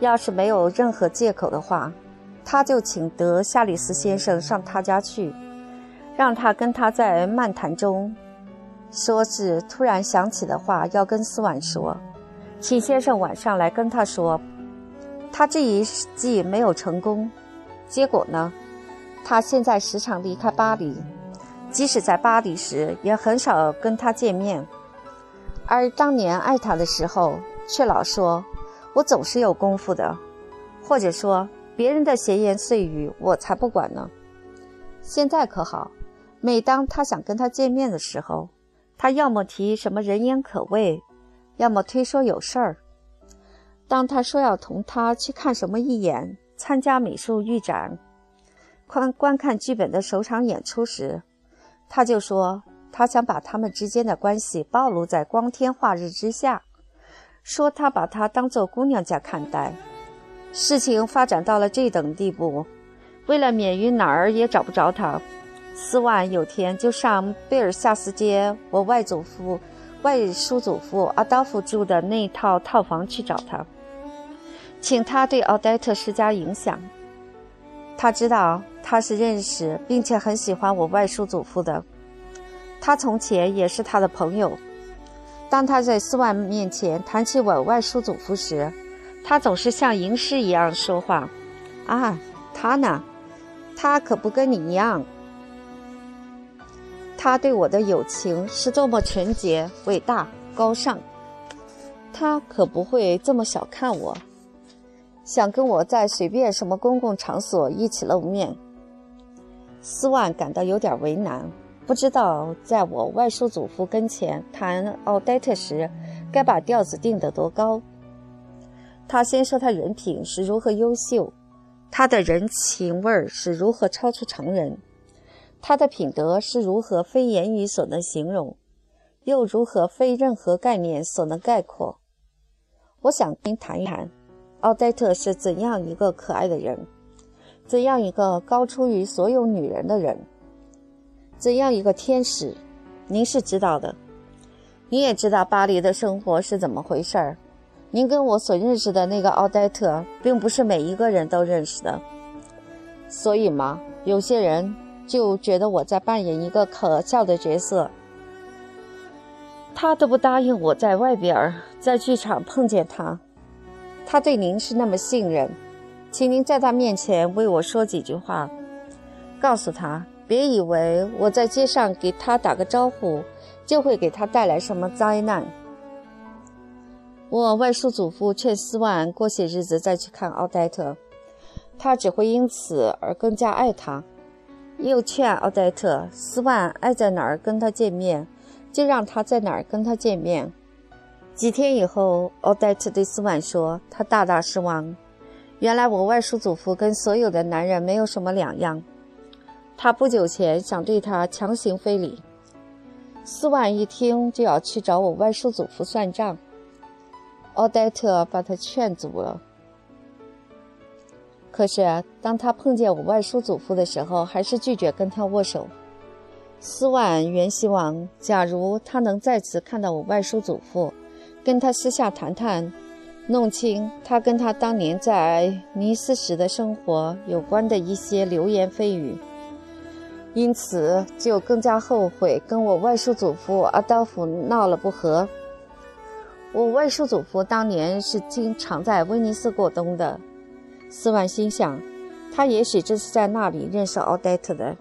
[SPEAKER 1] 要是没有任何借口的话，他就请德夏里斯先生上他家去，让他跟他在漫谈中，说是突然想起的话要跟斯婉说，请先生晚上来跟他说。他这一计没有成功，结果呢，他现在时常离开巴黎，即使在巴黎时也很少跟他见面，而当年爱他的时候却老说。我总是有功夫的，或者说别人的闲言碎语，我才不管呢。现在可好，每当他想跟他见面的时候，他要么提什么人言可畏，要么推说有事儿。当他说要同他去看什么一眼，参加美术预展，观观看剧本的首场演出时，他就说他想把他们之间的关系暴露在光天化日之下，说他把她当做姑娘家看待。事情发展到了这等地步，为了免于哪儿也找不着他，斯万有天就上贝尔夏斯街我外祖父、外叔祖父阿道夫住的那套套房去找他。请他对奥黛特施加影响。他知道他是认识并且很喜欢我外叔祖父的，他从前也是他的朋友。当他在斯万面前谈起我外叔祖父时，他总是像吟诗一样说话。啊，他呢？他可不跟你一样。他对我的友情是多么纯洁、伟大、高尚。他可不会这么小看我。想跟我在随便什么公共场所一起露面，斯万感到有点为难，不知道在我外叔祖父跟前谈奥黛特时，该把调子定得多高。他先说他人品是如何优秀，他的人情味儿是如何超出常人，他的品德是如何非言语所能形容，又如何非任何概念所能概括。我想跟谈一谈。奥黛特是怎样一个可爱的人？怎样一个高出于所有女人的人？怎样一个天使？您是知道的，您也知道巴黎的生活是怎么回事儿。您跟我所认识的那个奥黛特，并不是每一个人都认识的。所以嘛，有些人就觉得我在扮演一个可笑的角色。他都不答应我在外边儿，在剧场碰见他。他对您是那么信任，请您在他面前为我说几句话，告诉他别以为我在街上给他打个招呼就会给他带来什么灾难。我外叔祖父劝斯万过些日子再去看奥黛特，他只会因此而更加爱她。又劝奥黛特，斯万爱在哪儿跟他见面，就让他在哪儿跟他见面。几天以后，奥黛特对斯万说：“他大大失望。原来我外叔祖父跟所有的男人没有什么两样。他不久前想对他强行非礼。”斯万一听就要去找我外叔祖父算账。奥黛特把他劝阻了。可是当他碰见我外叔祖父的时候，还是拒绝跟他握手。斯万原希望，假如他能再次看到我外叔祖父。跟他私下谈谈，弄清他跟他当年在尼斯时的生活有关的一些流言蜚语，因此就更加后悔跟我外叔祖父阿道夫闹了不和。我外叔祖父当年是经常在威尼斯过冬的，斯万心想，他也许正是在那里认识奥黛特的。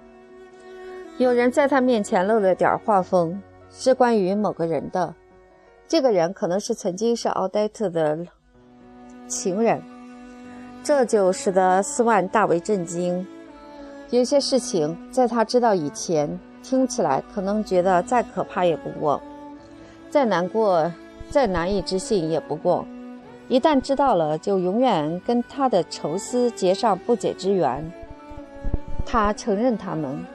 [SPEAKER 1] 有人在他面前露了点画风，是关于某个人的。这个人可能是曾经是奥黛特的情人，这就使得斯万大为震惊。有些事情在他知道以前，听起来可能觉得再可怕也不过，再难过、再难以置信也不过。一旦知道了，就永远跟他的愁思结上不解之缘。他承认他们，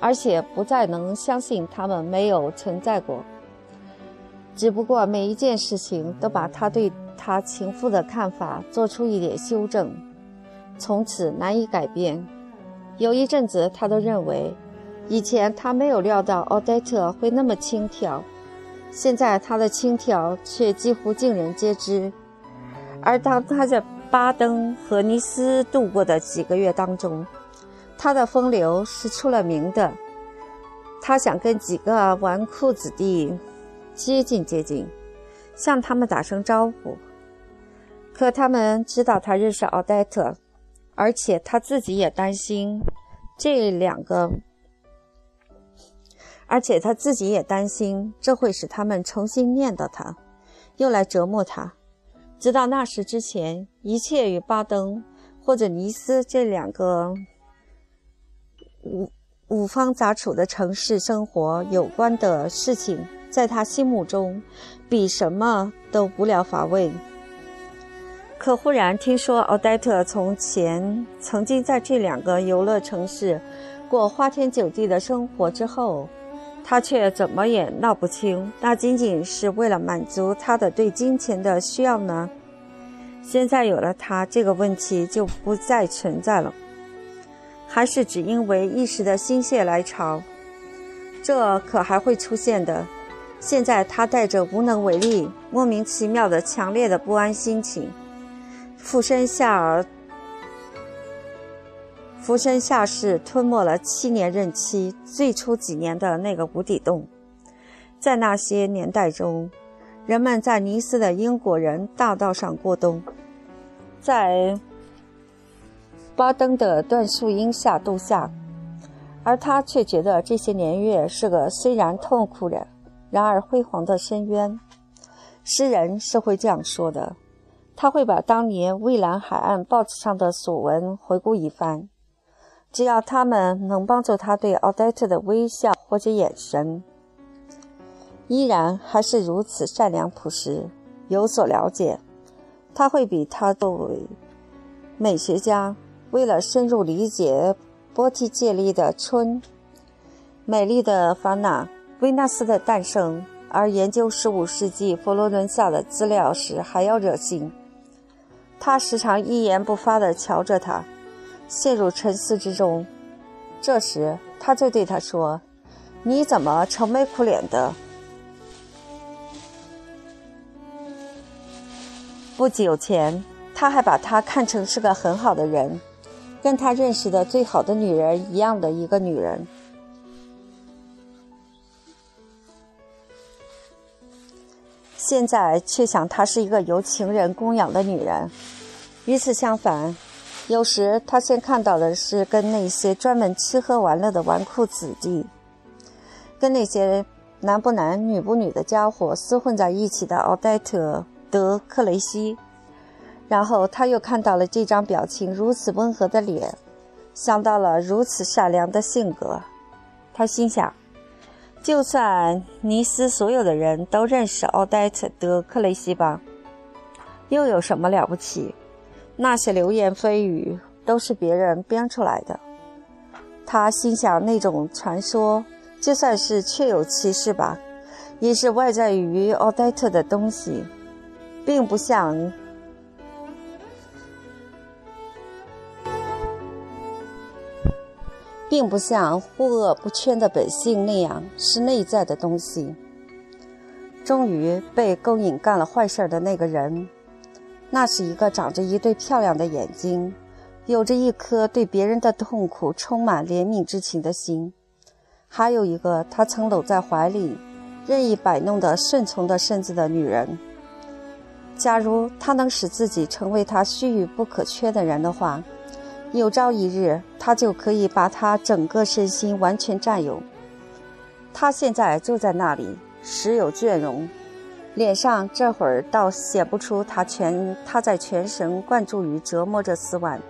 [SPEAKER 1] 而且不再能相信他们没有存在过。只不过每一件事情都把他对他情妇的看法做出一点修正，从此难以改变。有一阵子，他都认为，以前他没有料到奥黛特会那么轻佻，现在他的轻佻却几乎尽人皆知。而当他在巴登和尼斯度过的几个月当中，他的风流是出了名的。他想跟几个纨绔子弟。接近接近，向他们打声招呼。可他们知道他认识奥黛特，而且他自己也担心这两个，而且他自己也担心这会使他们重新念叨他，又来折磨他。直到那时之前，一切与巴登或者尼斯这两个五五方杂处的城市生活有关的事情。在他心目中，比什么都无聊乏味。可忽然听说奥黛特从前曾经在这两个游乐城市过花天酒地的生活之后，他却怎么也闹不清，那仅仅是为了满足他的对金钱的需要呢？现在有了他，这个问题就不再存在了。还是只因为一时的心血来潮？这可还会出现的。现在他带着无能为力、莫名其妙的强烈的不安心情，俯身下而，俯身下世，吞没了七年任期最初几年的那个无底洞。在那些年代中，人们在尼斯的英国人大道上过冬，在巴登的椴树荫下度夏。而他却觉得这些年月是个虽然痛苦的，然而辉煌的深渊。诗人是会这样说的：他会把当年蔚蓝海岸报纸上的所闻回顾一番，只要他们能帮助他对奥黛特的微笑或者眼神，依然还是如此善良朴实，有所了解，他会比他作为美学家为了深入理解。波提切利的春，美丽的法娜，维纳斯的诞生，而研究十五世纪佛罗伦萨的资料时还要热心。他时常一言不发地瞧着他，陷入沉思之中。这时，他就对他说：“你怎么愁眉苦脸的？”不久前，他还把他看成是个很好的人。跟他认识的最好的女人一样的一个女人，现在却想她是一个由情人供养的女人。与此相反，有时他先看到的是跟那些专门吃喝玩乐的纨绔子弟，跟那些男不男女不女的家伙厮混在一起的奥黛特·德克雷西。然后他又看到了这张表情如此温和的脸，想到了如此善良的性格，他心想：就算尼斯所有的人都认识奥黛特·德克雷西吧，又有什么了不起？那些流言蜚语都是别人编出来的。他心想，那种传说就算是确有其事吧，也是外在于奥黛特的东西，并不像。并不像护恶不圈的本性那样是内在的东西。终于被勾引干了坏事的那个人，那是一个长着一对漂亮的眼睛，有着一颗对别人的痛苦充满怜悯之情的心，还有一个他曾搂在怀里、任意摆弄的顺从的身子的女人。假如他能使自己成为他须臾不可缺的人的话。有朝一日，他就可以把他整个身心完全占有。他现在就在那里，时有倦容，脸上这会儿倒显不出他全他在全神贯注于折磨着斯万，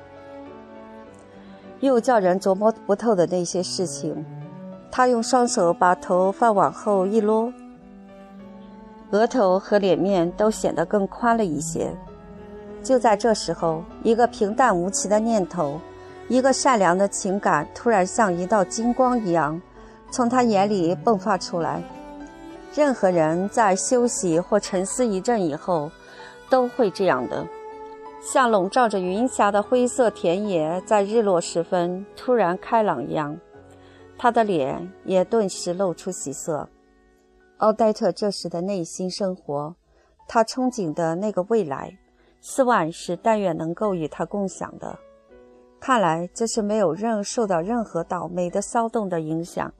[SPEAKER 1] 又叫人琢磨不透的那些事情。他用双手把头发往后一撸，额头和脸面都显得更宽了一些。就在这时候，一个平淡无奇的念头，一个善良的情感，突然像一道金光一样，从他眼里迸发出来。任何人在休息或沉思一阵以后，都会这样的，像笼罩着云霞的灰色田野在日落时分突然开朗一样。他的脸也顿时露出喜色。奥黛特这时的内心生活，他憧憬的那个未来。斯万是但愿能够与他共享的，看来这是没有任受到任何倒霉的骚动的影响。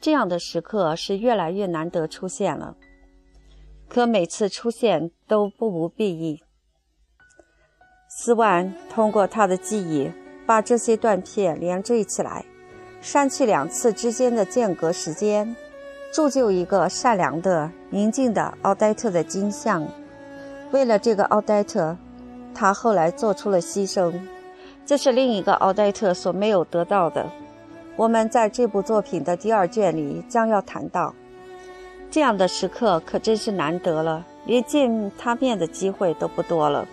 [SPEAKER 1] 这样的时刻是越来越难得出现了，可每次出现都不无裨益。斯万通过他的记忆把这些断片连缀起来，删去两次之间的间隔时间，铸就一个善良的、宁静的奥黛特的金像。为了这个奥黛特，他后来做出了牺牲，这是另一个奥黛特所没有得到的。我们在这部作品的第二卷里将要谈到，这样的时刻可真是难得了，连见他面的机会都不多了。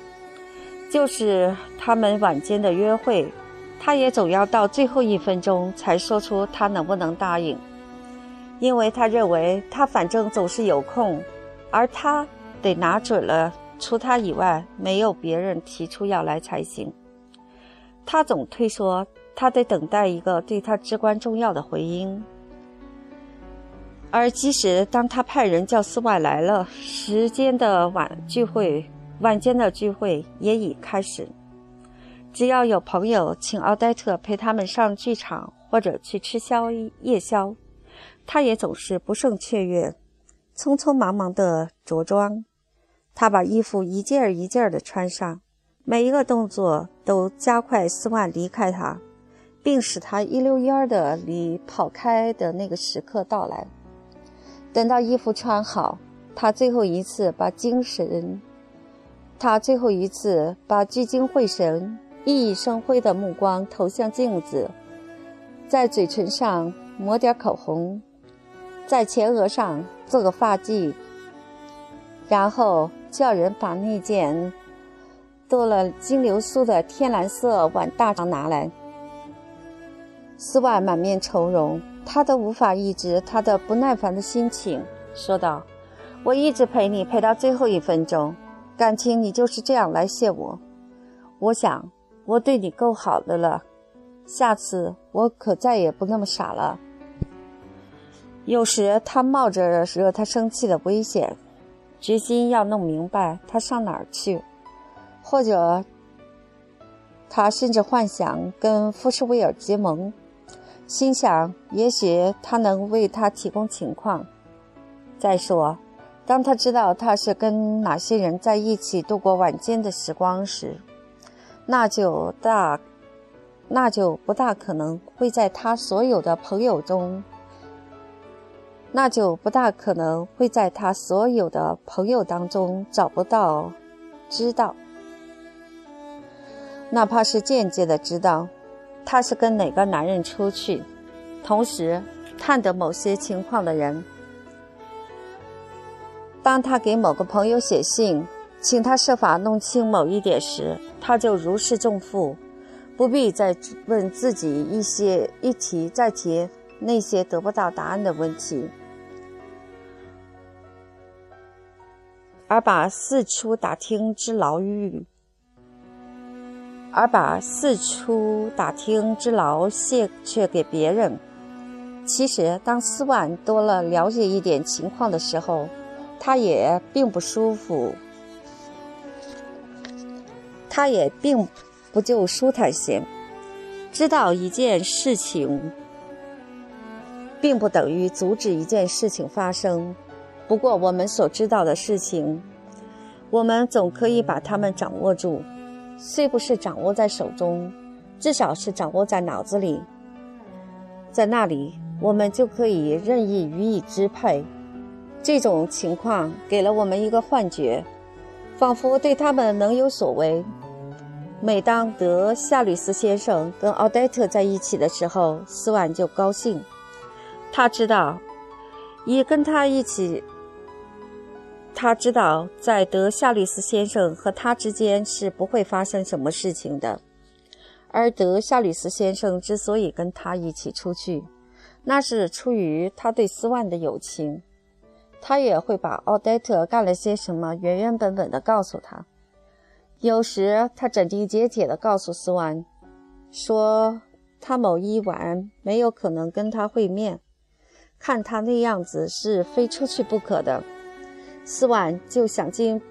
[SPEAKER 1] 就是他们晚间的约会，他也总要到最后一分钟才说出他能不能答应，因为他认为他反正总是有空，而他得拿准了，除他以外没有别人提出要来才行。他总推说他得等待一个对他至关重要的回音，而即使当他派人叫斯万来了，时间的晚聚会。晚间的聚会也已开始。只要有朋友请奥黛特陪他们上剧场或者去吃宵夜宵，他也总是不胜雀跃，匆匆忙忙地着装。他把衣服一件儿一件儿地穿上，每一个动作都加快斯万离开他，并使他一溜烟儿地离跑开的那个时刻到来。等到衣服穿好，他最后一次把精神。他最后一次把聚精会神、熠熠生辉的目光投向镜子，在嘴唇上抹点口红，在前额上做个发髻，然后叫人把那件多了金流苏的天蓝色晚大裳拿来。斯万满面愁容，他都无法抑制他的不耐烦的心情，说道：“我一直陪你陪到最后一分钟。”感情你就是这样来谢我，我想我对你够好的了，下次我可再也不那么傻了。有时他冒着惹他生气的危险，决心要弄明白他上哪儿去，或者他甚至幻想跟富士威尔结盟，心想也许他能为他提供情况。再说。当他知道他是跟哪些人在一起度过晚间的时光时，那就大，那就不大可能会在他所有的朋友中，那就不大可能会在他所有的朋友当中找不到，知道，哪怕是间接的知道，他是跟哪个男人出去，同时探得某些情况的人。当他给某个朋友写信，请他设法弄清某一点时，他就如释重负，不必再问自己一些一提再提那些得不到答案的问题，而把四处打听之劳于，而把四处打听之劳卸却给别人。其实，当斯万多了了解一点情况的时候，他也并不舒服，他也并不就舒坦些。知道一件事情，并不等于阻止一件事情发生。不过，我们所知道的事情，我们总可以把它们掌握住，虽不是掌握在手中，至少是掌握在脑子里。在那里，我们就可以任意予以支配。这种情况给了我们一个幻觉，仿佛对他们能有所为。每当德夏吕斯先生跟奥黛特在一起的时候，斯万就高兴。他知道，以跟他一起，他知道在德夏吕斯先生和他之间是不会发生什么事情的。而德夏吕斯先生之所以跟他一起出去，那是出于他对斯万的友情。他也会把奥黛特干了些什么原原本本的告诉他。有时他斩钉截铁地告诉斯万，说他某一晚没有可能跟他会面，看他那样子是非出去不可的。斯万就想尽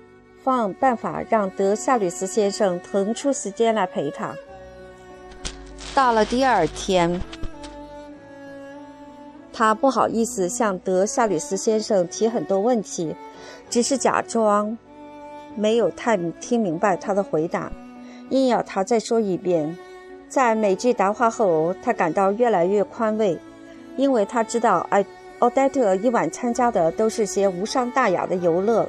[SPEAKER 1] 方办法让德夏吕斯先生腾出时间来陪他。到了第二天。他不好意思向德夏吕斯先生提很多问题，只是假装没有太听明白他的回答，硬要他再说一遍。在每句答话后，他感到越来越宽慰，因为他知道，哎，奥黛特一晚参加的都是些无伤大雅的游乐，